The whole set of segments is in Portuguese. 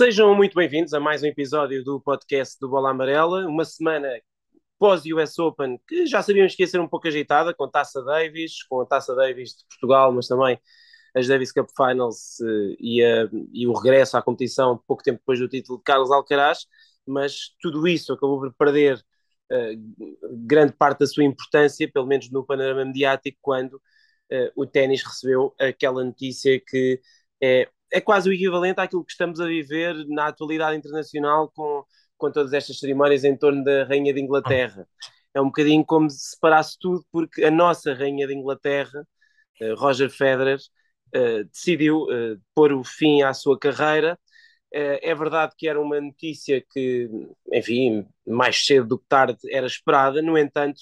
Sejam muito bem-vindos a mais um episódio do podcast do Bola Amarela. Uma semana pós-US Open que já sabíamos que ia ser um pouco agitada, com Taça Davis, com a Taça Davis de Portugal, mas também as Davis Cup Finals uh, e, a, e, o regresso à competição pouco tempo depois do título de Carlos Alcaraz. Mas tudo isso acabou por perder uh, grande parte da sua importância, pelo menos no panorama mediático, quando uh, o ténis recebeu aquela notícia que é é quase o equivalente àquilo que estamos a viver na atualidade internacional com, com todas estas cerimónias em torno da Rainha de Inglaterra. É um bocadinho como se separasse tudo, porque a nossa Rainha de Inglaterra, uh, Roger Federer, uh, decidiu uh, pôr o fim à sua carreira. é verdade que era uma notícia que, enfim, mais cedo do que tarde era esperada, no entanto,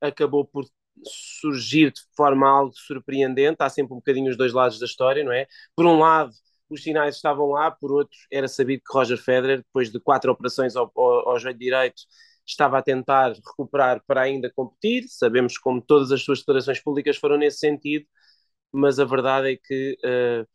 acabou por surgir de forma algo surpreendente. Há sempre um bocadinho os dois lados da história, não é? Por um lado, os sinais estavam lá, por outro, era sabido que Roger Federer, depois de quatro operações ao, ao, ao joelho direito, estava a tentar recuperar para ainda competir. Sabemos como todas as suas declarações públicas foram nesse sentido, mas a verdade é que uh,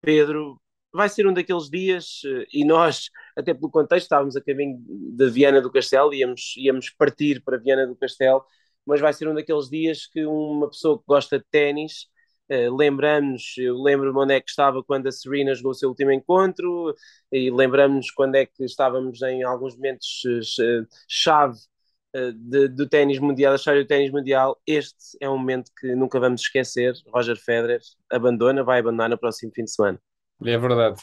Pedro vai ser um daqueles dias, uh, e nós, até pelo contexto, estávamos a caminho de Viana do Castelo, íamos, íamos partir para Viana do Castelo mas vai ser um daqueles dias que uma pessoa que gosta de ténis Uh, lembramos, eu lembro-me onde é que estava quando a Serena jogou o seu último encontro e lembramos quando é que estávamos em alguns momentos uh, chave uh, de, do ténis mundial, da história do ténis mundial. Este é um momento que nunca vamos esquecer. Roger Federer abandona, vai abandonar no próximo fim de semana. É verdade.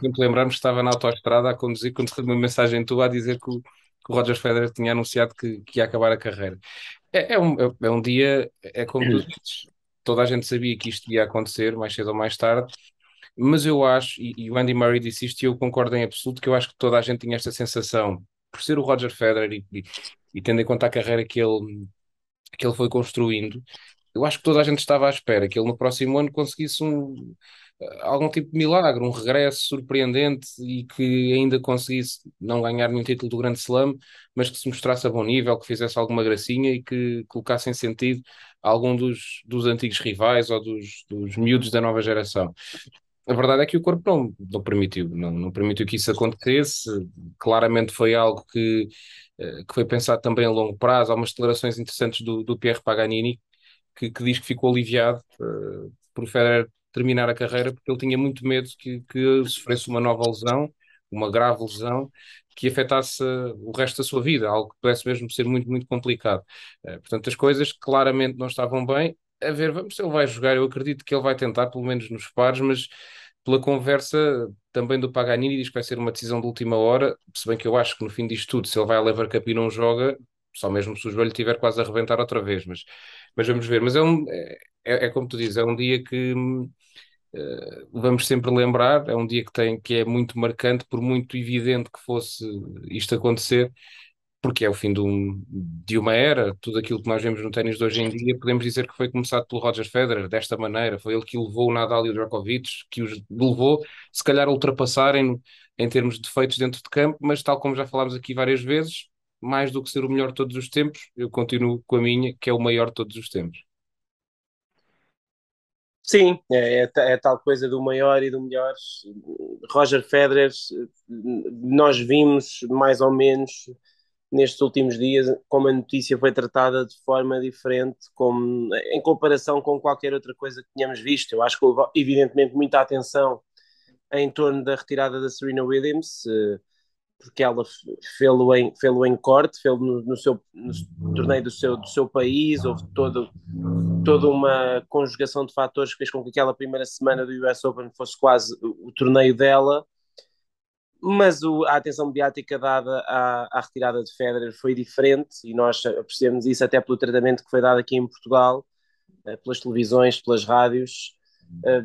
Sempre lembrar-me que estava na autoestrada a conduzir quando recebi uma mensagem tua a dizer que o, que o Roger Federer tinha anunciado que, que ia acabar a carreira. É, é, um, é um dia, é como tu dizes, toda a gente sabia que isto ia acontecer mais cedo ou mais tarde, mas eu acho, e, e o Andy Murray disse isto e eu concordo em absoluto, que eu acho que toda a gente tinha esta sensação, por ser o Roger Federer e, e, e tendo em conta a carreira que ele, que ele foi construindo, eu acho que toda a gente estava à espera que ele no próximo ano conseguisse um, algum tipo de milagre, um regresso surpreendente e que ainda conseguisse não ganhar nenhum título do Grande Slam, mas que se mostrasse a bom nível, que fizesse alguma gracinha e que colocasse em sentido algum dos, dos antigos rivais ou dos, dos miúdos da nova geração. A verdade é que o corpo não, não permitiu, não, não permitiu que isso acontecesse. Claramente foi algo que, eh, que foi pensado também a longo prazo. Há umas declarações interessantes do, do Pierre Paganini que, que diz que ficou aliviado uh, por Federer terminar a carreira, porque ele tinha muito medo que, que sofresse uma nova lesão, uma grave lesão, que afetasse o resto da sua vida, algo que pudesse mesmo ser muito, muito complicado. Uh, portanto, as coisas claramente não estavam bem. A ver, vamos se ele vai jogar, eu acredito que ele vai tentar, pelo menos nos pares, mas pela conversa também do Paganini, diz que vai ser uma decisão de última hora, se bem que eu acho que no fim disto tudo, se ele vai a Lever Cup e não joga, só mesmo se o joelho estiver quase a arrebentar outra vez, mas, mas vamos ver. Mas é, um, é, é como tu dizes, é um dia que Uh, vamos sempre lembrar, é um dia que tem que é muito marcante, por muito evidente que fosse isto acontecer, porque é o fim de, um, de uma era, tudo aquilo que nós vemos no ténis de hoje em dia, podemos dizer que foi começado pelo Roger Federer, desta maneira, foi ele que levou o Nadal e o Djokovic, que os levou, se calhar, a ultrapassarem em termos de feitos dentro de campo, mas tal como já falámos aqui várias vezes, mais do que ser o melhor de todos os tempos, eu continuo com a minha, que é o maior de todos os tempos. Sim, é, é, é, tal coisa do maior e do melhor. Roger Federer, nós vimos mais ou menos nestes últimos dias como a notícia foi tratada de forma diferente, como, em comparação com qualquer outra coisa que tínhamos visto. Eu acho que houve, evidentemente, muita atenção em torno da retirada da Serena Williams. Uh, porque ela fê-lo em, fê em corte, fê-lo no, no, seu no torneio do seu, do seu país, houve todo, toda uma conjugação de fatores que fez com que aquela primeira semana do US Open fosse quase o, o torneio dela, mas o, a atenção mediática dada à, à, retirada de Federer foi diferente e nós apreciamos isso até pelo tratamento que foi dado aqui em Portugal, eh, pelas televisões, pelas rádios, eh,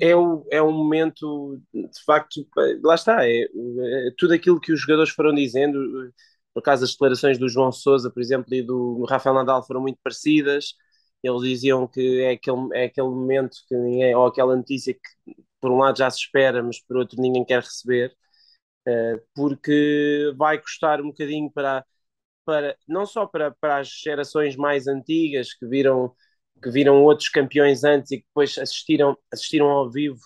é, o, é um momento, de facto, lá está, é, é, tudo aquilo que os jogadores foram dizendo, por causa das declarações do João Sousa, por exemplo, e do Rafael Nadal foram muito parecidas, eles diziam que é aquele, é aquele momento que ninguém, ou aquela notícia que por um lado já se espera, mas por outro ninguém quer receber, uh, porque vai custar um bocadinho para, para não só para, para as gerações mais antigas que viram que viram outros campeões antes e que depois assistiram, assistiram ao vivo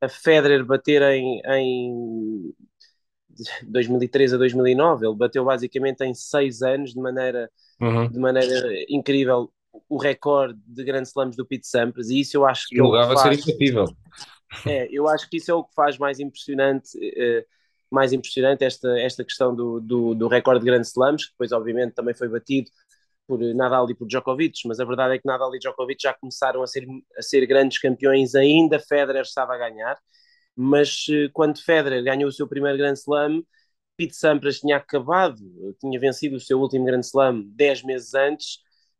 a Federer bater em, em 2003 a 2009, ele bateu basicamente em seis anos de maneira, uhum. de maneira incrível o recorde de grandes slams do Pete Sampras e isso eu acho que julgava é faz, ser impossível. É, eu acho que isso é o que faz mais impressionante uh, mais impressionante esta, esta questão do, do, do recorde de grandes slams, que depois obviamente também foi batido por Nadal e por Djokovic, mas a verdade é que Nadal e Djokovic já começaram a ser, a ser grandes campeões, ainda Federer estava a ganhar, mas eh, quando Federer ganhou o seu primeiro Grand Slam, Pete Sampras tinha acabado, tinha vencido o seu último Grand Slam 10 meses antes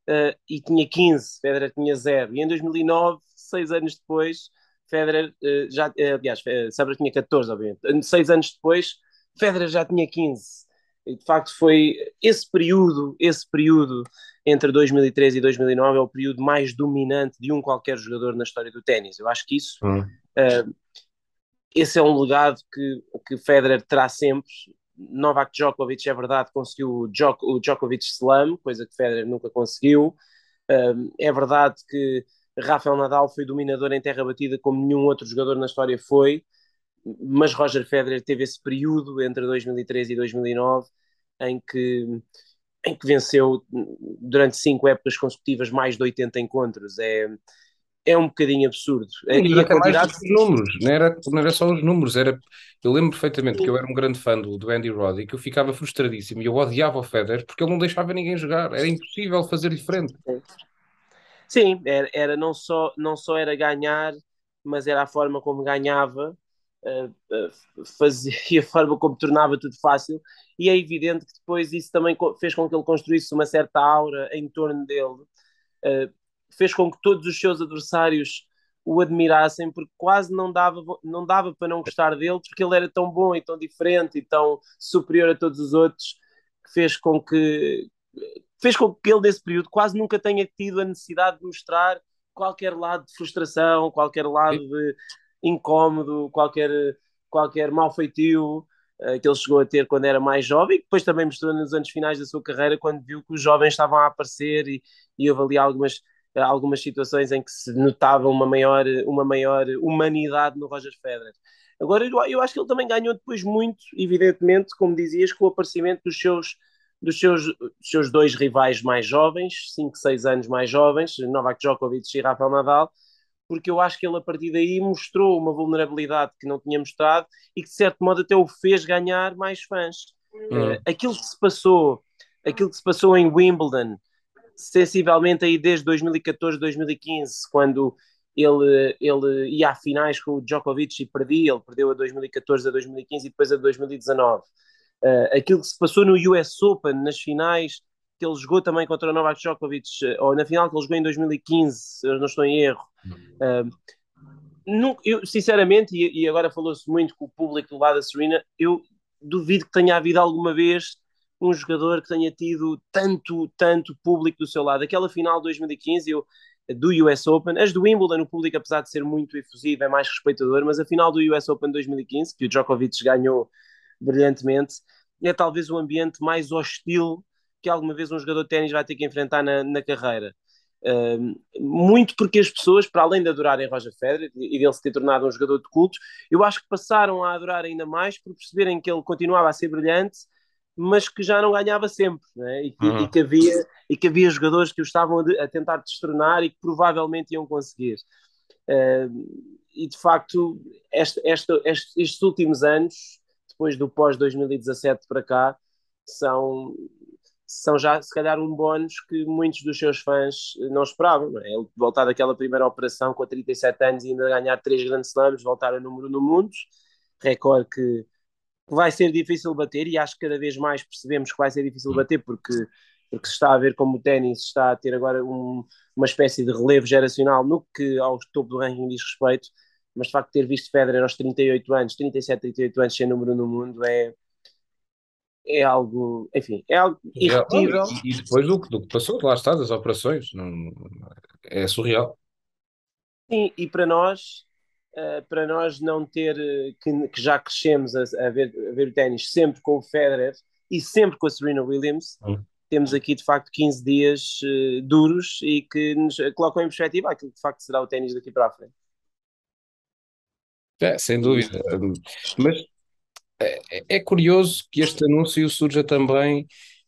uh, e tinha 15, Federer tinha 0. E em 2009, seis anos depois, Federer uh, já, uh, aliás, Sampras tinha 14, obviamente. Seis anos depois, Federer já tinha 15. E de facto foi esse período, esse período entre 2013 e 2009 é o período mais dominante de um qualquer jogador na história do ténis. Eu acho que isso hum. uh, esse é um legado que, que Federer terá sempre. Novak Djokovic, é verdade, conseguiu o, Djok o Djokovic Slam, coisa que Federer nunca conseguiu. Um, é verdade que Rafael Nadal foi dominador em terra batida como nenhum outro jogador na história foi, mas Roger Federer teve esse período entre 2013 e 2009 em que, em que venceu durante cinco épocas consecutivas mais de 80 encontros. É, é um bocadinho absurdo. Sim, e a quantidade... os números, não era, não era só os números, era, eu lembro perfeitamente Sim. que eu era um grande fã do, do Andy Roddy, que eu ficava frustradíssimo e eu odiava o Federer porque ele não deixava ninguém jogar, era impossível fazer-lhe frente. Sim, era, era não, só, não só era ganhar, mas era a forma como ganhava, fazia, a forma como tornava tudo fácil, e é evidente que depois isso também fez com que ele construísse uma certa aura em torno dele, uh, fez com que todos os seus adversários o admirassem, porque quase não dava, não dava para não gostar dele, porque ele era tão bom e tão diferente e tão superior a todos os outros, que fez com que fez com que ele nesse período quase nunca tenha tido a necessidade de mostrar qualquer lado de frustração, qualquer lado de incómodo, qualquer, qualquer mal feitio uh, que ele chegou a ter quando era mais jovem, e depois também mostrou nos anos finais da sua carreira, quando viu que os jovens estavam a aparecer e, e houve ali algumas algumas situações em que se notava uma maior, uma maior humanidade no Roger Federer. Agora, eu, eu acho que ele também ganhou depois muito, evidentemente, como dizias, com o aparecimento dos seus, dos seus, dos seus dois rivais mais jovens, 5, 6 anos mais jovens, Novak Djokovic e Rafael Nadal, porque eu acho que ele a partir daí mostrou uma vulnerabilidade que não tinha mostrado e que de certo modo até o fez ganhar mais fãs. Uhum. Uh, aquilo que se passou, aquilo que se passou em Wimbledon, sensivelmente aí desde 2014, 2015, quando ele, ele ia a finais com o Djokovic e perdia, ele perdeu a 2014, a 2015 e depois a 2019. Uh, aquilo que se passou no US Open, nas finais, que ele jogou também contra o Novak Djokovic, uh, ou na final que ele jogou em 2015, se eu não estou em erro. Eu, sinceramente, e, e agora falou-se muito com o público do lado da Serena, eu duvido que tenha havido alguma vez um jogador que tenha tido tanto, tanto público do seu lado. Aquela final de 2015, eu, do US Open, as do Wimbledon, o público, apesar de ser muito efusivo, é mais respeitador, mas a final do US Open 2015, que o Djokovic ganhou brilhantemente, é talvez o ambiente mais hostil que alguma vez um jogador de ténis vai ter que enfrentar na, na carreira. Uh, muito porque as pessoas, para além de adorarem Roger Federer e dele se ter tornado um jogador de culto, eu acho que passaram a adorar ainda mais por perceberem que ele continuava a ser brilhante mas que já não ganhava sempre, né? e, que, uhum. e, que havia, e que havia jogadores que o estavam a, a tentar destronar e que provavelmente iam conseguir. Uh, e de facto, este, este, este, estes últimos anos, depois do pós-2017 para cá, são, são já se calhar um bónus que muitos dos seus fãs não esperavam. É? Ele voltar daquela primeira operação com 37 anos e ainda ganhar três grandes slams, voltar a número no mundo, recorde que vai ser difícil bater e acho que cada vez mais percebemos que vai ser difícil bater porque, porque se está a ver como o ténis está a ter agora um, uma espécie de relevo geracional no que ao topo do ranking diz respeito, mas de facto ter visto Federer aos 38 anos, 37, 38 anos sem número no mundo é é algo, enfim, é algo irretível. E, e depois do, do que passou, lá está, das operações, não, é surreal. Sim, e para nós uh, para nós não ter, eh, que, que já crescemos a, a, ver, a ver o ténis sempre com o Federer e sempre com a Serena Williams, uhum. temos aqui de facto 15 dias uh, duros e que nos colocam em perspectiva aquilo que de facto será o ténis daqui para a frente. É, sem dúvida. Mas é, é curioso que este anúncio surja também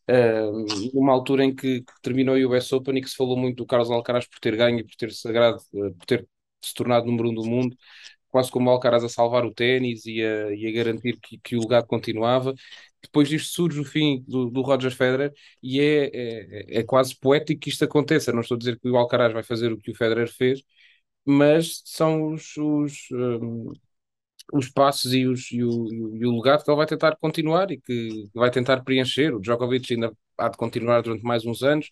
uh, numa altura em que, que, terminou o US Open e que se falou muito do Carlos Alcaraz por ter ganho e por ter sagrado, uh, por ter se tornado número um do mundo, quase como o Alcaraz a salvar o ténis e a, e a garantir que, que, o legado continuava. Depois disto surge o fim do, do Roger Federer e é, é, é, quase poético que isto aconteça. Não estou a dizer que o Alcaraz vai fazer o que o Federer fez, mas são os, os, os passos e, os, e, o, e o legado que ele vai tentar continuar e que vai tentar preencher. O Djokovic ainda há de continuar durante mais uns anos.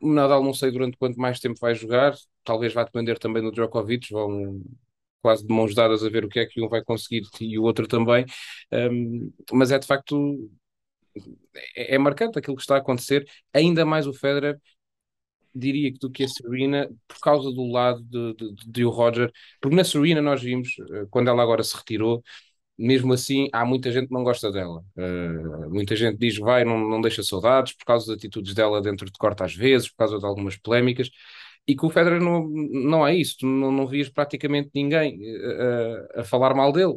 O Nadal não sei durante quanto mais tempo vai jogar, talvez vá depender também do Djokovic, vão quase de mãos dadas a ver o que é que um vai conseguir e o outro também, um, mas é de facto é, é marcante aquilo que está a acontecer, ainda mais o Federer diria que do que a Serena, por causa do lado de, de, de o Roger, porque na Serena nós vimos, eh, quando ela agora se retirou, mesmo assim há muita gente que não gosta dela. Uh, muita gente diz vai, não, não deixa saudades, por causa das atitudes dela dentro de corte às vezes, por causa de algumas polémicas. E com o Federer não, não é isso, não, não vias praticamente ninguém uh, a falar mal dele.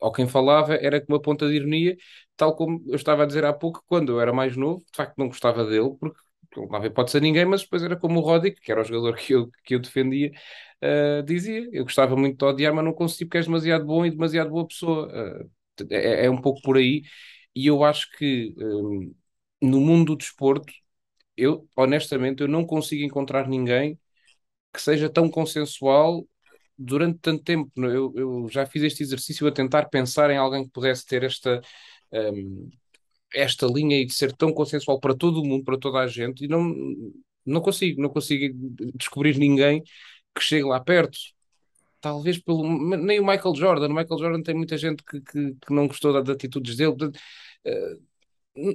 Ou quem falava era com uma ponta de ironia, tal como eu estava a dizer há pouco, quando eu era mais novo, de facto não gostava dele, porque não pode ser ninguém, mas depois era como o Rodic, que era o jogador que eu, que eu defendia, uh, dizia. Eu gostava muito de odiar, mas não consigo porque és demasiado bom e demasiado boa pessoa. Uh, é, é, um pouco por aí. E eu acho que um, no mundo do desporto, eu honestamente eu não consigo encontrar ninguém que seja tão consensual durante tanto tempo. Eu, eu já fiz este exercício a tentar pensar em alguém que pudesse ter esta. Um, esta linha e de ser tão consensual para todo o mundo, para toda a gente, e não, não consigo, não consigo descobrir ninguém que chegue lá perto. Talvez pelo. Nem o Michael Jordan. O Michael Jordan tem muita gente que, que, que não gostou das atitudes dele. Uh,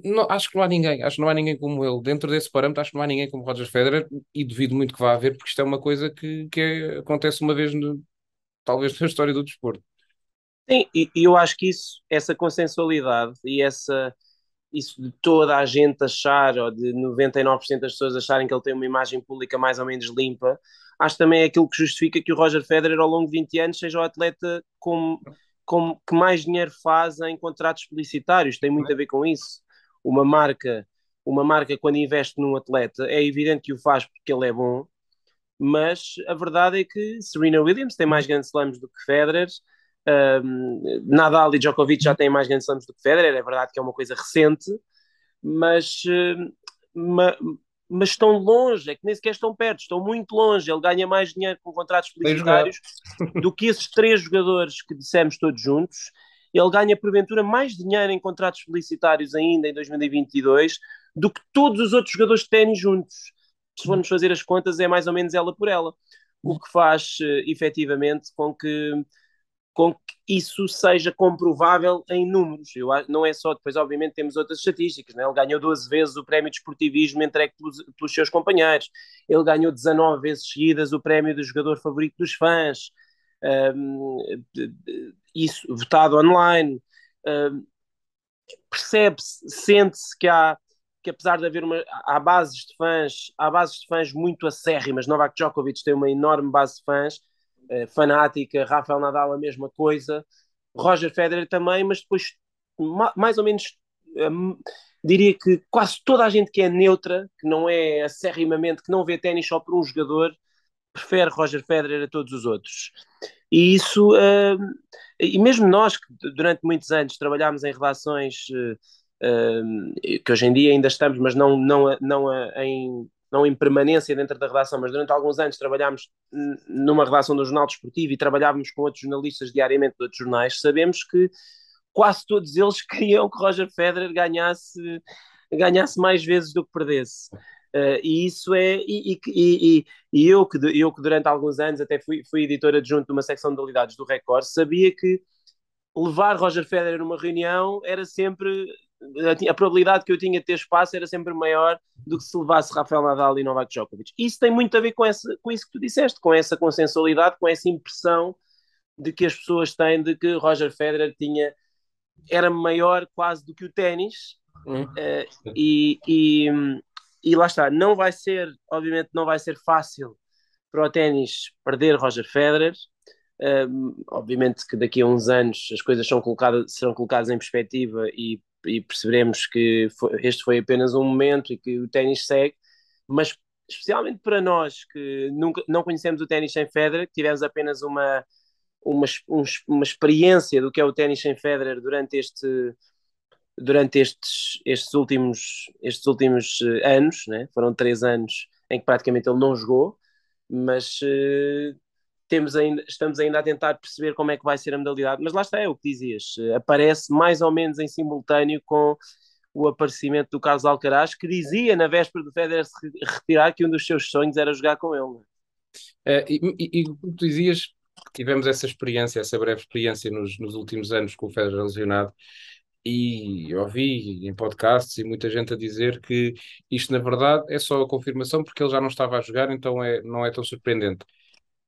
não, acho que não há ninguém, acho que não há ninguém como ele. Dentro desse parâmetro, acho que não há ninguém como Roger Federer e duvido muito que vá haver, porque isto é uma coisa que, que é, acontece uma vez, no, talvez, na história do desporto. Sim, e, eu acho que isso, essa consensualidade e essa, isso de toda a gente achar, ou de 99% das pessoas acharem que ele tem uma imagem pública mais ou menos limpa, acho também é aquilo que justifica que o Roger Federer, ao longo de 20 anos, seja o atleta com, com, que mais dinheiro faz em contratos publicitários. Tem muito a ver com isso. Uma marca, uma marca quando investe num atleta, é evidente que o faz porque ele é bom, mas a verdade é que Serena Williams tem mais grandes slams do que Federer, um, Nadal e Djokovic já têm mais grandes slams do que Federer, é verdade que é uma coisa recente, mas, ma, mas estão longe, é que nem sequer estão perto, estão muito longe. Ele ganha mais dinheiro com contratos publicitários do que esses três jogadores que dissemos todos juntos. Ele ganha, porventura, mais dinheiro em contratos publicitários ainda em 2022 do que todos os outros jogadores de ténis juntos. Se formos fazer as contas, é mais ou menos ela por ela. O que faz, uh, efetivamente, com que com que isso seja comprovável em números. Eu, não é só, depois obviamente temos outras estatísticas, né? ele ganhou 12 vezes o prémio de esportivismo entregue pelos, pelos, seus companheiros, ele ganhou 19 vezes seguidas o prémio do jogador favorito dos fãs, um, isso votado online, um, percebe-se, sente-se que há que apesar de haver uma, há bases de fãs, há bases de fãs muito acérrimas, Novak Djokovic tem uma enorme base de fãs, uh, fanática, Rafael Nadal a mesma coisa, Roger Federer também, mas depois ma mais ou menos um, diria que quase toda a gente que é neutra, que não é acerrimamente, que não vê ténis só por um jogador, prefere Roger Federer a todos os outros. E isso, uh, e mesmo nós que durante muitos anos trabalhámos em relações que hoje em dia ainda estamos, mas não, não, não em não em permanência dentro da redação, mas durante alguns anos trabalhámos numa redação do Jornal Desportivo e trabalhávamos com outros jornalistas diariamente de outros jornais, sabemos que quase todos eles queriam que Roger Federer ganhasse, ganhasse mais vezes do que perdesse. Uh, e isso é. E, e, e, e, eu, que, eu que durante alguns anos até fui, fui editor adjunto de uma secção de modalidades do Record, sabia que levar Roger Federer numa reunião era sempre a, probabilidade que eu tinha de ter espaço era sempre maior do que se levasse Rafael Nadal e Novak Djokovic. Isso tem muito a ver com, essa, com isso que tu disseste, com essa consensualidade, com essa impressão de que as pessoas têm de que Roger Federer tinha era maior quase do que o ténis uh, e, e, e lá está, não vai ser obviamente não vai ser fácil para o ténis perder Roger Federer Um, obviamente que daqui a uns anos as coisas são colocadas, serão colocadas em perspectiva e, e perceberemos que foi, este foi apenas um momento e que o ténis segue, mas especialmente para nós que nunca, não conhecemos o ténis sem Federer, que tivemos apenas uma, uma, um, uma experiência do que é o ténis sem Federer durante este durante estes, estes últimos, estes últimos eh, anos, né? foram três anos em que praticamente ele não jogou, mas uh, temos ainda, estamos ainda a tentar perceber como é que vai ser a modalidade. Mas lá está, é o que dizias, uh, aparece mais ou menos em simultâneo com o aparecimento do Carlos Alcaraz, que dizia na véspera do Federer se retirar que um dos seus sonhos era jogar com ele. É, e, e, e tu dizias tivemos essa experiência, essa breve experiência nos, nos últimos anos com o Federer lesionado, e ouvi em podcasts e muita gente a dizer que isto na verdade é só a confirmação porque ele já não estava a jogar, então é, não é tão surpreendente.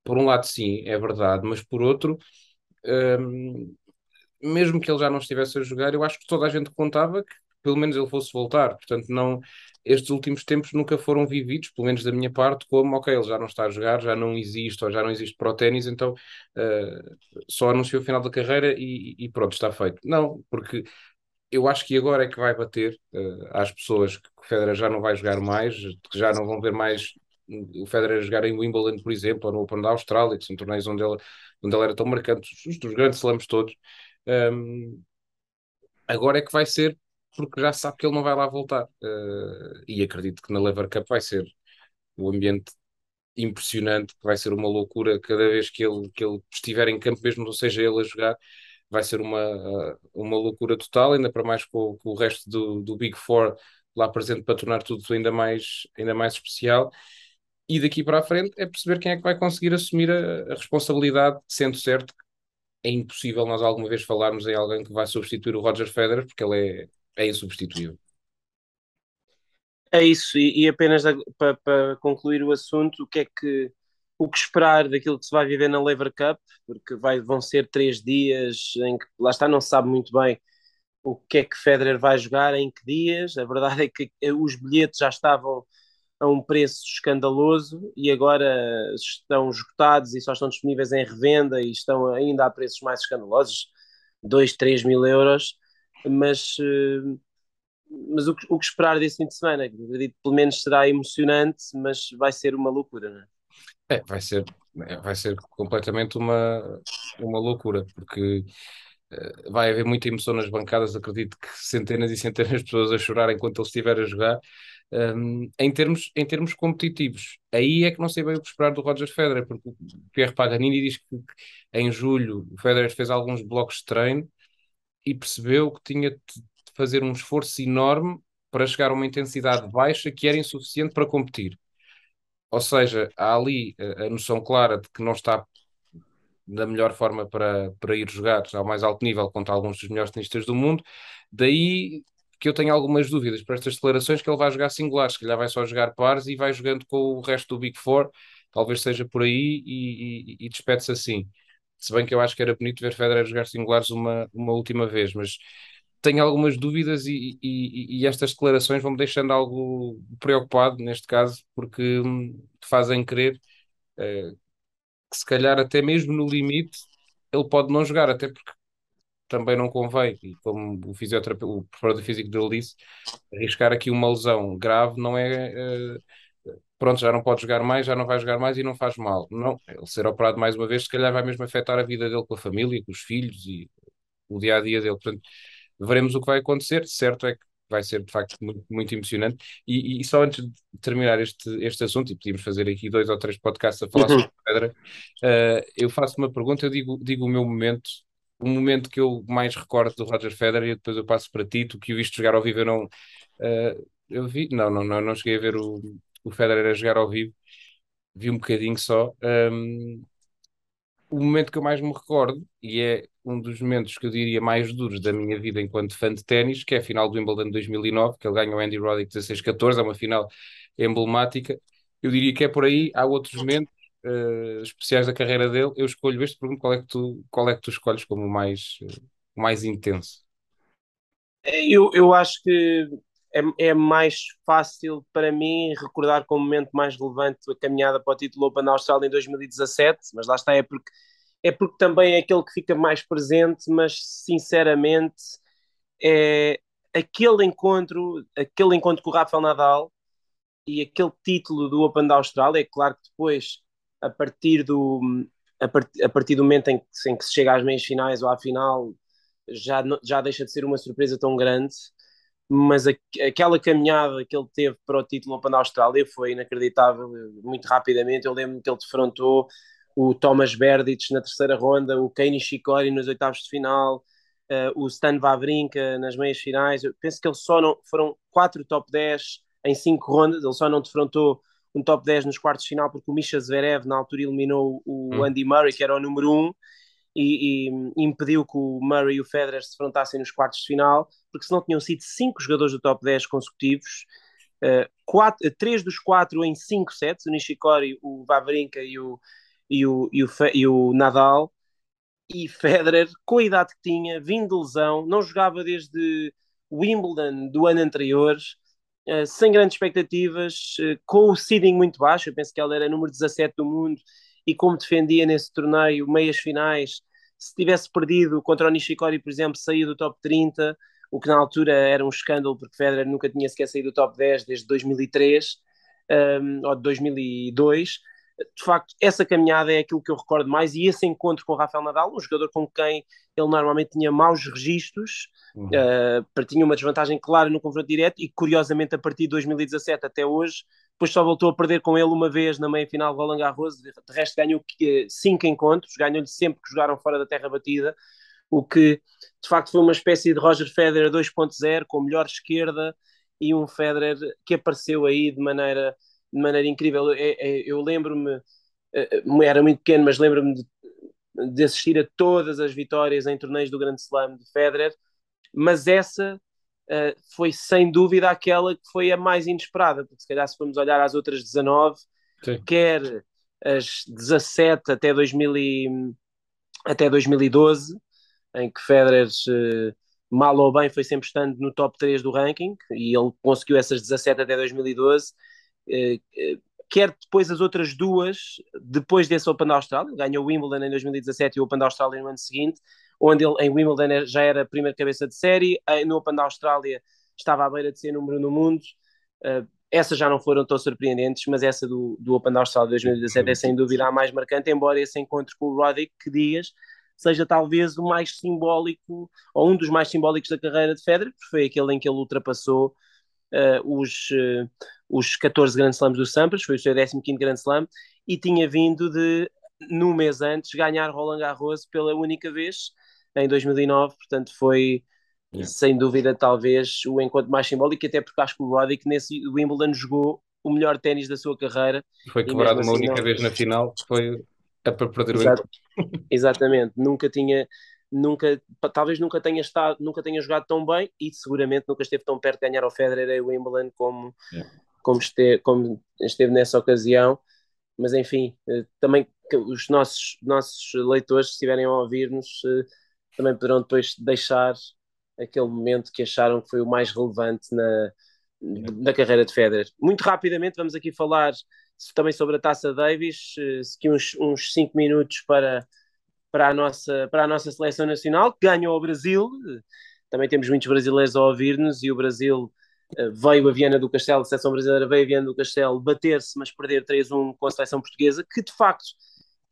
Por um lado, sim, é verdade, mas por outro, hum, mesmo que ele já não estivesse a jogar, eu acho que toda a gente contava que pelo menos ele fosse voltar. Portanto, não, estes últimos tempos nunca foram vividos, pelo menos da minha parte, como ok, ele já não está a jogar, já não existe ou já não existe para o ténis, então uh, só anunciou o final da carreira e, e, pronto, está feito. Não, porque eu acho que agora é que vai bater uh, às pessoas que o Federer já não vai jogar mais, que já não vão ver mais o Federer jogar em Wimbledon, por exemplo, ou no Open da Austrália, que são torneios onde ele, onde ele era tão marcante, os dos grandes slams todos. Um, agora é que vai ser porque já sabe que ele não vai lá voltar. Uh, e acredito que na Lever Cup vai ser um ambiente impressionante, que vai ser uma loucura cada vez que ele, que ele estiver em campo, mesmo não seja ele a jogar, vai ser uma, uma loucura total, ainda para mais com, com o resto do, do Big Four lá presente para tornar tudo ainda mais, ainda mais especial. E daqui para a frente é perceber quem é que vai conseguir assumir a, a responsabilidade, sendo certo que é impossível nós alguma vez falarmos em alguém que vai substituir o Roger Federer, porque ele é, é insubstituível. É isso, e, e apenas para, concluir o assunto, o que é que o que esperar daquilo que se vai viver na Lever Cup, porque vai, vão ser três dias em que lá está, não se sabe muito bem o que é que Federer vai jogar, em que dias. A verdade é que os bilhetes já estavam a um preço escandaloso e agora estão esgotados e só estão disponíveis em revenda e estão ainda a preços mais escandalosos, 2, 3 mil euros. Mas, eh, mas o, que, o que esperar desse fim de semana? Acredito pelo menos será emocionante, mas vai ser uma loucura, não é? É, vai ser, é, vai ser completamente uma, uma loucura, porque uh, vai haver muita emoção nas bancadas. Acredito que centenas e centenas de pessoas a chorar enquanto ele estiver a jogar. Um, em, termos, em termos competitivos, aí é que não sei bem o que esperar do Roger Federer, porque o Pierre Paganini diz que, em julho o Federer fez alguns blocos de treino e percebeu que tinha de fazer um esforço enorme para chegar a uma intensidade baixa que era insuficiente para competir. Ou seja, há ali a, a noção clara de que não está da melhor forma para, para ir jogar ao mais alto nível contra alguns dos melhores tenistas do mundo. Daí que eu tenho algumas dúvidas para estas declarações que ele vai jogar singulares, se calhar vai só jogar pares e vai jogando com o resto do Big Four, talvez seja por aí e, e, e despede-se assim. Se bem que eu acho que era bonito ver Federer jogar singulares uma, uma última vez, mas tenho algumas dúvidas e, e, e estas declarações vão-me deixando algo preocupado neste caso, porque hum, fazem crer uh, que se calhar até mesmo no limite ele pode não jogar, até porque também não convém, e como o fisioterapeuta, o preparador físico dele disse, arriscar aqui uma lesão grave não é uh, pronto, já não pode jogar mais, já não vai jogar mais e não faz mal. Não, ele ser operado mais uma vez, se calhar vai mesmo afetar a vida dele com a família, com os filhos e o dia a dia dele. Portanto, veremos o que vai acontecer. Certo é que vai ser de facto muito, muito emocionante. E, e, só antes de terminar este, este assunto, e podíamos fazer aqui dois ou três podcasts a falar uhum. sobre pedra, uh, eu faço uma pergunta, eu digo, digo o meu momento, o momento que eu mais recordo do Roger Federer, e depois eu passo para ti, tu que o viste jogar ao vivo, eu não. Uh, eu vi, não, não, não, não cheguei a ver o, o Federer a jogar ao vivo, vi um bocadinho só. Um, o momento que eu mais me recordo, e é um dos momentos que eu diria mais duros da minha vida enquanto fã de ténis, que é a final do Wimbledon 2009, que ele ganha o Andy Roddick 16-14, é uma final emblemática. Eu diria que é por aí, há outros momentos uh, especiais da carreira dele. Eu escolho este, pergunto qual é que tu, qual é que tu escolhes como o mais, mais intenso. Eu, eu acho que é, é, mais fácil para mim recordar como momento mais relevante a caminhada para o título Open na Austrália em 2017, mas lá está, é porque é porque também é aquele que fica mais presente, mas sinceramente é aquele encontro, aquele encontro com o Rafael Nadal e aquele título do Open da Austrália, é claro que depois, a partir do, a, part, a partir do momento em que, em que se chega às meias finais ou à final, já, já deixa de ser uma surpresa tão grande, mas a, aquela caminhada que ele teve para o título Open da Austrália foi inacreditável, muito rapidamente, eu lembro que ele defrontou o Thomas Berdych na terceira ronda, o Kei Nishikori nos oitavos de final, uh, o Stan Wawrinka nas meias finais. Eu penso que ele só não foram quatro top 10 em cinco rondas, ele só não defrontou um top 10 nos quartos de final porque o Misha Zverev na altura eliminou o hum. Andy Murray, que era o número um, e, e, impediu que o Murray e o Federer se defrontassem nos quartos de final, porque senão tinham sido cinco jogadores do top 10 consecutivos, uh, quatro, três dos quatro em cinco sets, o Nishikori, o Wawrinka e o, e o, e o, e o Nadal, e Federer, com a idade que tinha, vindo de lesão, não jogava desde Wimbledon do ano anterior, sem grandes expectativas, uh, com o seeding muito baixo, eu penso que ela era número 17 do mundo, e como defendia nesse torneio, meias finais, se tivesse perdido contra o Nishikori, por exemplo, saído do top 30, o que na altura era um escândalo, porque Federer nunca tinha sequer saído do top 10 desde 2003, um, ehm, ou de 2002, de facto, essa caminhada é aquilo que eu recordo mais e esse encontro com o Rafael Nadal, um jogador com quem ele normalmente tinha maus registros, uhum. uh, tinha uma desvantagem clara no confronto direto e curiosamente a partir de 2017 até hoje, depois só voltou a perder com ele uma vez na meia-final do Roland Garros, de resto ganhou cinco encontros, ganhou-lhe sempre que jogaram fora da terra batida, o que de facto foi uma espécie de Roger Federer 2.0 com melhor esquerda e um Federer que apareceu aí de maneira de maneira incrível. Eu, eu lembro-me, eh, eh, era muito pequeno, mas lembro-me de, de, assistir a todas as vitórias em torneios do Grande Slam de Federer, mas essa uh, foi sem dúvida aquela que foi a mais inesperada, porque se calhar se formos olhar às outras 19, Sim. quer as 17 até, 2000 e, até 2012, em que Federer uh, mal ou bem foi sempre estando no top 3 do ranking e ele conseguiu essas 17 até 2012 eh, eh, quer depois as outras duas, depois desse Open da Austrália, ganhou o Wimbledon em 2017 e o Open da Austrália no ano seguinte, onde ele em Wimbledon já era a primeira cabeça de série, no Open da Austrália estava à beira de ser número no mundo. Essas já não foram tão surpreendentes, mas essa do, do Open da Austrália 2017 é sem dúvida a mais marcante, embora esse encontro com o Roddick, que dias, seja talvez o mais simbólico, ou um dos mais simbólicos da carreira de Federer, porque foi aquele em que ele ultrapassou os, uh, os 14 Grand Slams do Sampras, foi o seu 15 Grand Slam, e tinha vindo de, no mês antes, ganhar Roland Garros pela única vez, em 2009, portanto foi, sem dúvida, talvez o encontro mais simbólico, até porque acho que o Roddick nesse Wimbledon jogou o melhor ténis da sua carreira. Foi quebrado uma assim, única não... vez na final, foi a perder o encontro. Exatamente, nunca tinha nunca, talvez nunca tenha estado, nunca tenha jogado tão bem e seguramente nunca esteve tão perto de ganhar ao Federer e Wimbledon como, yeah. como, esteve, como esteve nessa ocasião. Mas enfim, eh, também os nossos, nossos leitores, se estiverem a ouvir-nos, eh, também poderão depois deixar aquele momento que acharam que foi o mais relevante na, na carreira de Federer. Muito rapidamente, vamos aqui falar também sobre a Taça Davis, eh, que uns 5 minutos para para a nossa, para a nossa seleção nacional, que ganhou o Brasil. Também temos muitos brasileiros a ouvir-nos e o Brasil uh, veio a Viana do Castelo, a seleção brasileira veio a Viana do Castelo bater-se, mas perder 3-1 com a seleção portuguesa, que de facto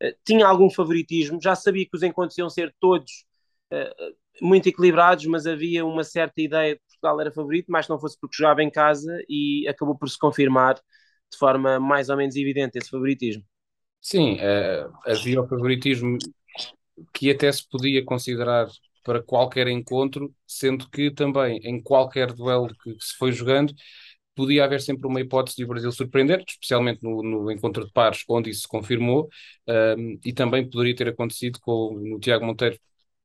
uh, tinha algum favoritismo. Já sabia que os encontros iam ser todos uh, muito equilibrados, mas havia uma certa ideia de que Portugal era favorito, mas não fosse porque jogava em casa e acabou por se confirmar de forma mais ou menos evidente esse favoritismo. Sim, havia o favoritismo que até se podia considerar para qualquer encontro, sendo que também em qualquer duelo que, se foi jogando podia haver sempre uma hipótese de o Brasil surpreender, especialmente no, no encontro de pares, onde isso se confirmou, um, e também poderia ter acontecido com no Tiago Monteiro,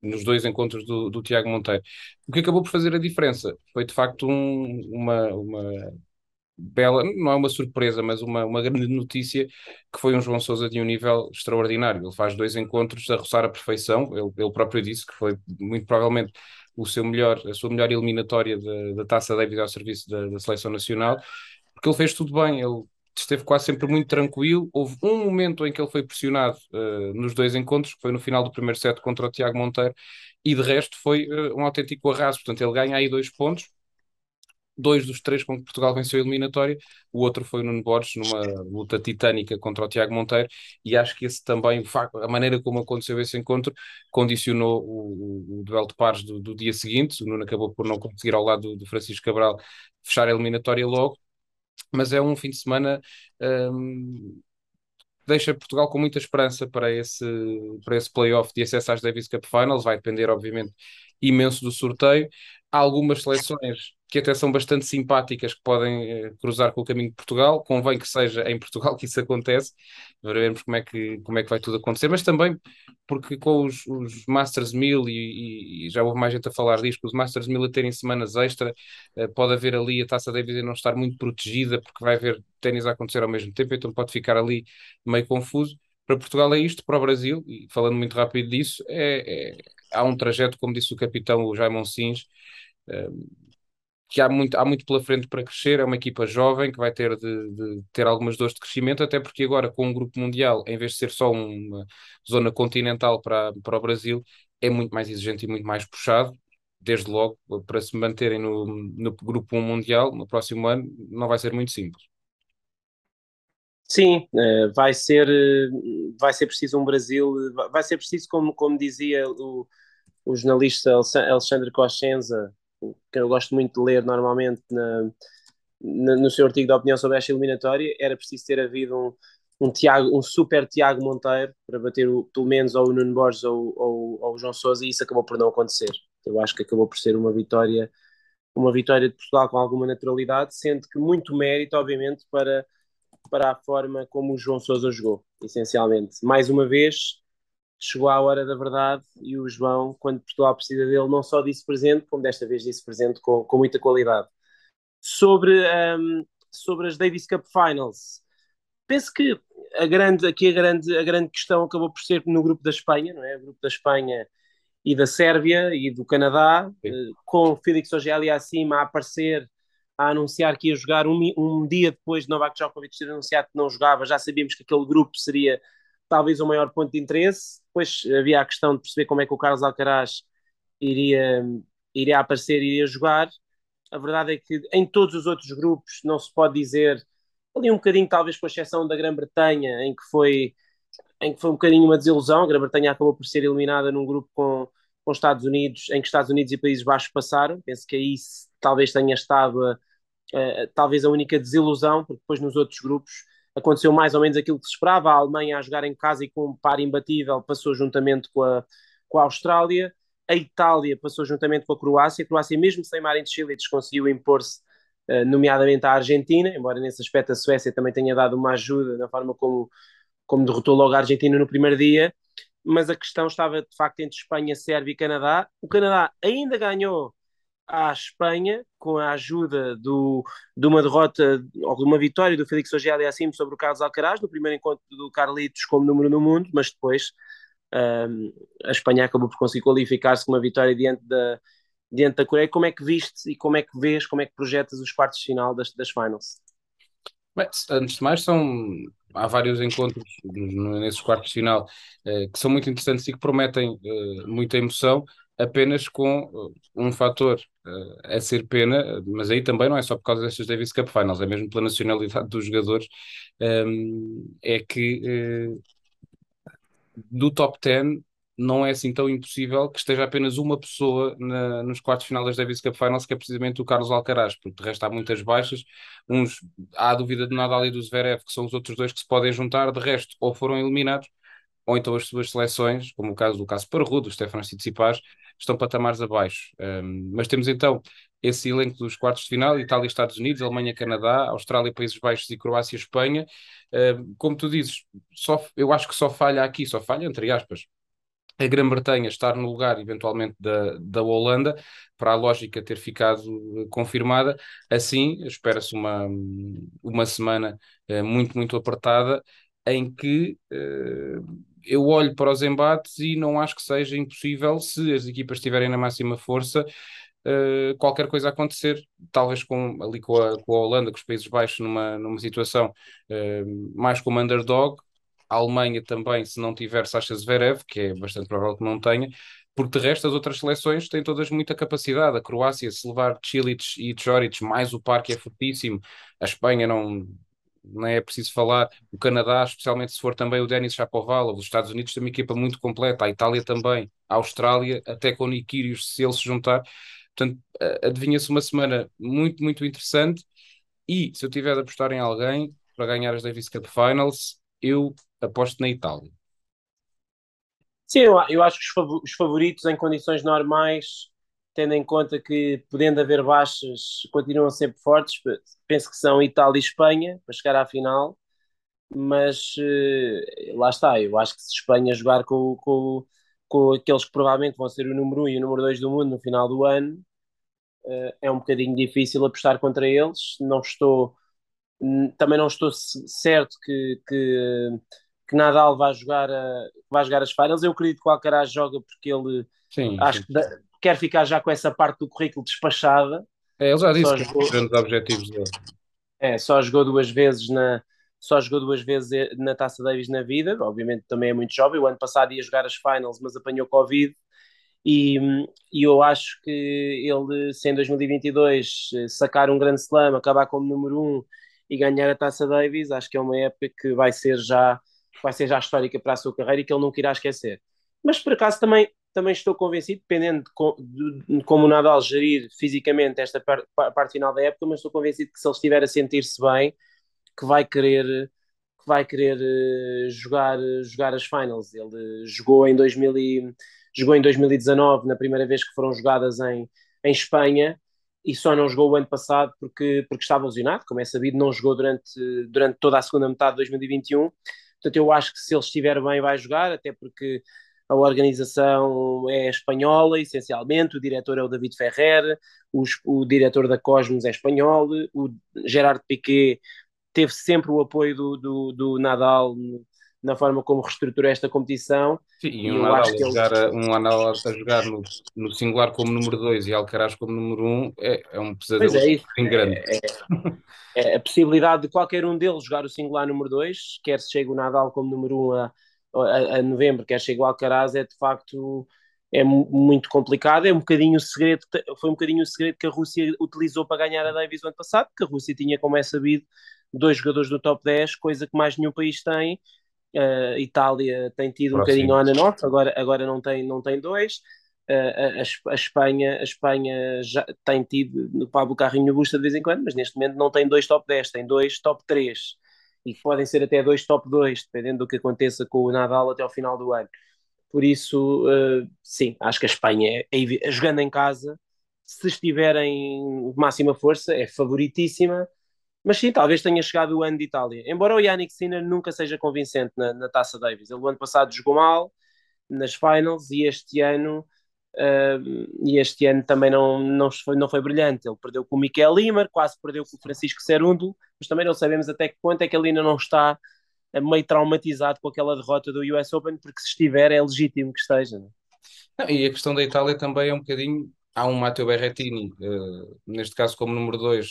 nos dois encontros do, do Tiago Monteiro. O que acabou por fazer a diferença foi de facto um, uma, uma bela, não é uma surpresa, mas uma, uma grande notícia que foi um João Sousa de um nível extraordinário. Ele faz dois encontros a roçar a perfeição. Ele, ele próprio disse que foi muito provavelmente o seu melhor, a sua melhor eliminatória da, da Taça Davis ao serviço da, da, Seleção Nacional, porque ele fez tudo bem. Ele esteve quase sempre muito tranquilo. Houve um momento em que ele foi pressionado uh, nos dois encontros, que foi no final do primeiro set contra o Tiago Monteiro, e de resto foi uh, um autêntico arraso. Portanto, ele ganha aí dois pontos. Dois dos três com que Portugal venceu a eliminatória, o outro foi o Nuno Borges, numa luta titânica contra o Tiago Monteiro, e acho que esse também, a maneira como aconteceu esse encontro, condicionou o, o, duelo de pares do, do, dia seguinte. O Nuno acabou por não conseguir, ao lado do, do Francisco Cabral, fechar a eliminatória logo, mas é um fim de semana um, deixa Portugal com muita esperança para esse, para esse playoff de acesso às Davis Cup Finals. Vai depender, obviamente, imenso do sorteio. Há algumas seleções que até são bastante simpáticas, que podem eh, cruzar com o caminho de Portugal. Convém que seja em Portugal que isso acontece. Veremos como é que, como é que vai tudo acontecer, mas também porque com os, os Masters 1000, e, e, já houve mais gente a falar disto, os Masters 1000 a terem semanas extra, eh, pode haver ali a Taça Davis não estar muito protegida, porque vai haver ténis a acontecer ao mesmo tempo, então pode ficar ali meio confuso. Para Portugal é isto, para o Brasil, e falando muito rápido disso, é, é há um trajeto, como disse o capitão o Jaime Sins, eh, que há muito, há muito pela frente para crescer, é uma equipa jovem que vai ter de, de, ter algumas dores de crescimento, até porque agora com um grupo mundial, em vez de ser só uma zona continental para, para o Brasil, é muito mais exigente e muito mais puxado, desde logo, para se manterem no, no grupo 1 mundial, no próximo ano, não vai ser muito simples. Sim, eh, vai ser, eh, vai ser preciso um Brasil, vai ser preciso, como, como dizia o, o jornalista Alexandre Coscenza, que eu gosto muito de ler normalmente na, na, no seu artigo de opinião sobre esta eliminatória, era preciso ter havido um, um, Tiago, um super Tiago Monteiro para bater o, pelo menos ou o Nuno Borges ou, ou, ou o João Sousa e isso acabou por não acontecer. Eu acho que acabou por ser uma vitória uma vitória de Portugal com alguma naturalidade, sendo que muito mérito, obviamente, para, para a forma como o João Sousa jogou, essencialmente. Mais uma vez, chegou a hora da verdade e o João, quando Portugal precisa dele, não só disse presente, como desta vez disse presente com, com muita qualidade. Sobre, um, sobre as Davis Cup Finals, penso que a grande, aqui a grande, a grande questão acabou por ser no grupo da Espanha, não é? O grupo da Espanha e da Sérvia e do Canadá, Sim. Eh, com o Félix Ogeli acima a aparecer, a anunciar que ia jogar um, um dia depois de Novak Djokovic ter anunciado que não jogava, já sabíamos que aquele grupo seria talvez o maior ponto de interesse. Depois havia a questão de perceber como é que o Carlos Alcaraz iria, iria aparecer, iria jogar. A verdade é que em todos os outros grupos não se pode dizer, ali um bocadinho, talvez com exceção da Grã-Bretanha, em que foi em que foi um bocadinho uma desilusão. A Grã-Bretanha acabou por ser eliminada num grupo com, com Estados Unidos, em que Estados Unidos e Países Baixos passaram. Penso que aí talvez tenha estado a, talvez a única desilusão, porque depois nos outros grupos aconteceu mais ou menos aquilo que se esperava. A Alemanha a jogar em casa e com um par imbatível passou juntamente com a, com a Austrália. A Itália passou juntamente com a Croácia. A Croácia, mesmo sem Marin Cilic, conseguiu impor-se, uh, nomeadamente à Argentina, embora nesse aspecto a Suécia também tenha dado uma ajuda na forma como, como derrotou logo a Argentina no primeiro dia. Mas a questão estava de facto entre Espanha, Sérvia e Canadá. O Canadá ainda ganhou à Espanha, com a ajuda do, de uma derrota ou de uma vitória do Félix Ojeda assim sobre o Carlos Alcaraz, no primeiro encontro do Carlitos como número no mundo, mas depois um, a Espanha acabou por conseguir qualificar-se com uma vitória diante da, diante da Coreia. Como é que viste e como é que vês, como é que projetas os quartos de final das, das finals? Bem, antes de mais, são, há vários encontros nesses quartos de final eh, que são muito interessantes e que prometem eh, muita emoção apenas com uh, um fator. Uh, a ser pena, mas aí também não é só por causa destas Davis Cup Finals, é mesmo pela nacionalidade dos jogadores, um, é que uh, do top 10 não é assim tão impossível que esteja apenas uma pessoa na, nos quartos finais das Davis Cup Finals, que é precisamente o Carlos Alcaraz, porque de resto há muitas baixas, uns há a dúvida de Nadal e do Zverev, que são os outros dois que se podem juntar, de resto ou foram eliminados, ou então as suas seleções, como o caso do Caso Parrudo, do Stefano Tsitsipas, estão patamares abaixo. Um, mas temos então esse elenco dos quartos de final, Itália, Estados Unidos, Alemanha, Canadá, Austrália, Países Baixos e Croácia, Espanha. Um, como tu dizes, só, eu acho que só falha aqui, só falha entre aspas, a Grã-Bretanha estar no lugar, eventualmente, da, da Holanda, para a lógica ter ficado confirmada. Assim, espera-se uma, uma semana uh, muito, muito apertada, em que uh, eu olho para os embates e não acho que seja impossível, se as equipas estiverem na máxima força, uh, qualquer coisa acontecer, talvez com, ali com a, com a Holanda, com os Países Baixos, numa, numa situação uh, mais como underdog, a Alemanha também, se não tiver Sasha Zverev, que é bastante provável que não tenha, porque de resto as outras seleções têm todas muita capacidade. A Croácia, se levar Cilic e Joric, mais o parque é fortíssimo. A Espanha não, não é preciso falar. O Canadá, especialmente se for também o Denis Shapovalov. Os Estados Unidos têm uma equipa muito completa. A Itália também. A Austrália, até com o Nikirios, se ele se juntar. Portanto, adivinha-se uma semana muito, muito interessante. E se eu tiver de apostar em alguém para ganhar as Davis Cup Finals, eu aposto na Itália. Sim, eu acho que os favoritos em condições normais, tendo em conta que, podendo haver baixas, continuam sempre fortes. Penso que são Itália e Espanha para chegar à final, mas uh, lá está. Eu acho que se Espanha jogar com, com, com aqueles que provavelmente vão ser o número 1 um e o número 2 do mundo no final do ano, uh, é um bocadinho difícil apostar contra eles. Não estou, também não estou certo que, que que Nadal vai jogar, a, vai jogar as finals. Eu acredito que o Alcaraz joga porque ele sim, acho sim. que quer ficar já com essa parte do currículo despachada. É, ele já disse só que jogou, um dos objetivos dele. É, só jogou duas vezes na só jogou duas vezes na Taça Davis na vida, obviamente também é muito jovem. O ano passado ia jogar as finals, mas apanhou Covid. E, e eu acho que ele, se em 2022 sacar um grande slam, acabar como número um e ganhar a Taça Davis, acho que é uma época que vai ser já vai ser já histórica para a sua carreira e que ele nunca irá esquecer. Mas por acaso também, também estou convencido, dependendo de, de, como o Nadal gerir fisicamente esta parte, parte final da época, mas estou convencido que se ele estiver a sentir-se bem, que vai querer que vai querer uh, jogar, jogar as finals. Ele jogou em, 2000 e, jogou em 2019, na primeira vez que foram jogadas em, em Espanha, e só não jogou o ano passado porque, porque estava lesionado, como é sabido, não jogou durante, durante toda a segunda metade de 2021 Portanto, eu acho que se ele estiver bem, vai jogar, até porque a organização é espanhola, essencialmente. O diretor é o David Ferrer, os, o diretor da Cosmos é espanhol, o Gerard Piquet teve sempre o apoio do, do, do Nadal na forma como reestruturou esta competição. Sim, e um Nadal, a jogar, ele... um Nadal a jogar no, no singular como número 2 e Alcaraz como número 1 um, é, é um pesadelo é isso. bem grande. É, é, é, a possibilidade de qualquer um deles jogar o singular número 2, quer se chegue o Nadal como número 1 um a, a, a, novembro, quer chegue o Alcaraz, é de facto é muito complicado, é um bocadinho o segredo, foi um bocadinho o segredo que a Rússia utilizou para ganhar a Davis o ano passado, porque a Rússia tinha, como é sabido, dois jogadores do top 10, coisa que mais nenhum país tem, a Itália tem tido Próximo. um bocadinho on and off, agora, agora não, tem, não tem dois. A, a, a, Espanha, a Espanha já tem tido no Pablo Carrinho Busta de vez em quando, mas neste momento não tem dois top 10, tem dois top 3 e podem ser até dois top 2, dependendo do que aconteça com o Nadal até ao final do ano. Por isso, uh, sim, acho que a Espanha, é, é, jogando em casa, se estiverem máxima força, é favoritíssima mas sim, talvez tenha chegado o ano de Itália. Embora o Yannick Sinner nunca seja convincente na, na Taça Davis. Ele o ano passado jogou mal nas finals e este ano e este ano também não, não, foi, não foi brilhante. Ele perdeu com o Miquel Limer, quase perdeu com o Francisco Cerúndolo, mas também não sabemos até que ponto é que ele ainda não está meio traumatizado com aquela derrota do US Open, porque se estiver é legítimo que esteja. É? Não, e a questão da Itália também é um bocadinho. Há um Matteo Berrettini, uh, neste caso como número 2,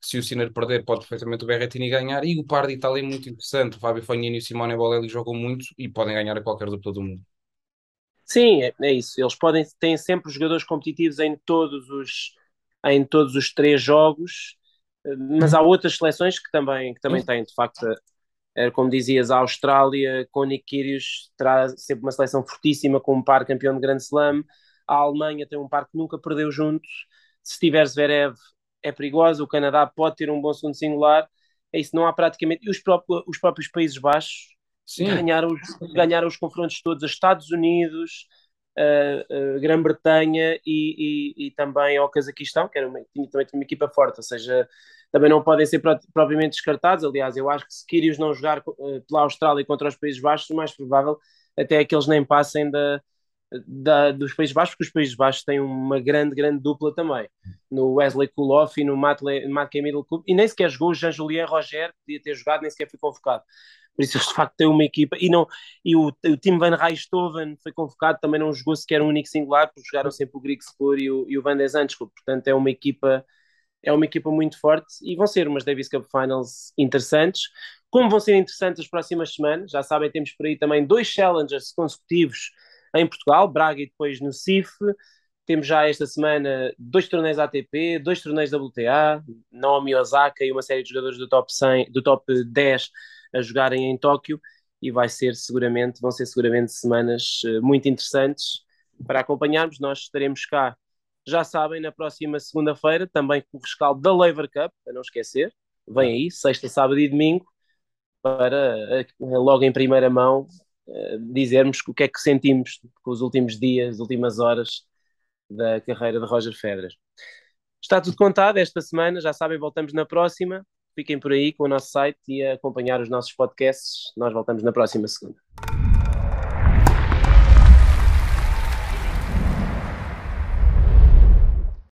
se o Sinner perder, pode perfeitamente o Berrettini ganhar. E o par de Itália é muito interessante. Fábio Fognini e o Simone Bolelli jogam muito e podem ganhar a qualquer dupla do mundo. Sim, é, é, isso. Eles podem têm sempre jogadores competitivos em todos os em todos os três jogos, mas há outras seleções que também que também têm de facto. É, como dizias, a Austrália com Nick Kyrgios traz sempre uma seleção fortíssima com um par campeão de Grand Slam. A Alemanha tem um par que nunca perdeu juntos. Se tiver Zverev, é perigosa, o Canadá pode ter um bom segundo singular, é isso, não há praticamente. E os, próprios, os próprios Países Baixos ganharam ganharam os confrontos todos, os Estados Unidos, Grã-Bretanha e, e, e, também ao Cazaquistão, que era uma, tinha, também tinha uma equipa forte, ou seja, também não podem ser propriamente descartados. Aliás, eu acho que se Kyrgios não jogar uh, pela Austrália contra os Países Baixos, o mais provável até é que eles nem passem da, da, dos Países Baixos, porque os Países Baixos têm uma grande, grande dupla também. No Wesley Kuloff e no Middle Club, e nem sequer jogou o Jean-Julien Roger, podia ter jogado, nem sequer foi convocado. Por isso de facto tem uma equipa, e, não, e o, o time Van Rijstoven foi convocado, também não jogou sequer um único singular, porque jogaram sempre o Grigspor e e o Van der Zandschulp, portanto é uma equipa é uma equipa muito forte e vão ser umas Davis Cup Finals interessantes. Como vão ser interessantes as próximas semanas, já sabem, temos por aí também dois challengers consecutivos em Portugal, Braga e depois no CIF. Temos já esta semana dois torneios ATP, dois torneios WTA, Naomi Osaka e uma série de jogadores do top 100, do top 10 a jogarem em Tóquio e vai ser seguramente, vão ser seguramente semanas eh, muito interessantes para acompanharmos. Nós estaremos cá, já sabem, na próxima segunda-feira, também com o rescaldo da Lever Cup, para não esquecer. Vem aí, sexta, sábado e domingo, para eh, logo em primeira mão eh, dizermos o que é que sentimos com os últimos dias, as últimas horas da carreira de Roger Federer. Está tudo contado esta semana, já sabem, voltamos na próxima. Fiquem por aí com o nosso site e acompanhar os nossos podcasts. Nós voltamos na próxima segunda.